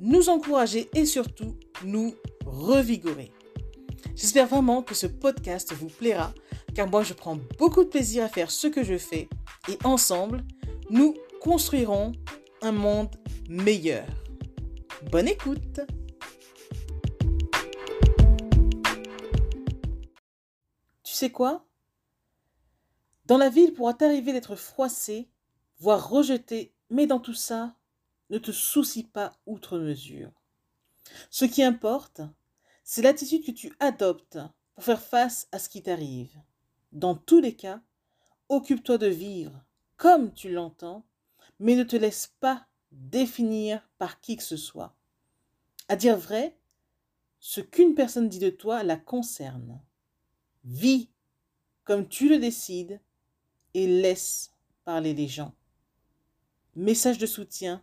nous encourager et surtout nous revigorer. J'espère vraiment que ce podcast vous plaira car moi je prends beaucoup de plaisir à faire ce que je fais et ensemble, nous construirons un monde meilleur. Bonne écoute Tu sais quoi? Dans la il pourra t'arriver d'être froissé, voire rejeté, mais dans tout ça, ne te soucie pas outre mesure. Ce qui importe, c'est l'attitude que tu adoptes pour faire face à ce qui t'arrive. Dans tous les cas, occupe-toi de vivre comme tu l'entends, mais ne te laisse pas définir par qui que ce soit. À dire vrai, ce qu'une personne dit de toi la concerne. Vis comme tu le décides et laisse parler les gens. Message de soutien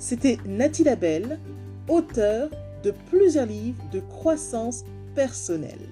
c'était Nathalie Labelle, auteure de plusieurs livres de croissance personnelle.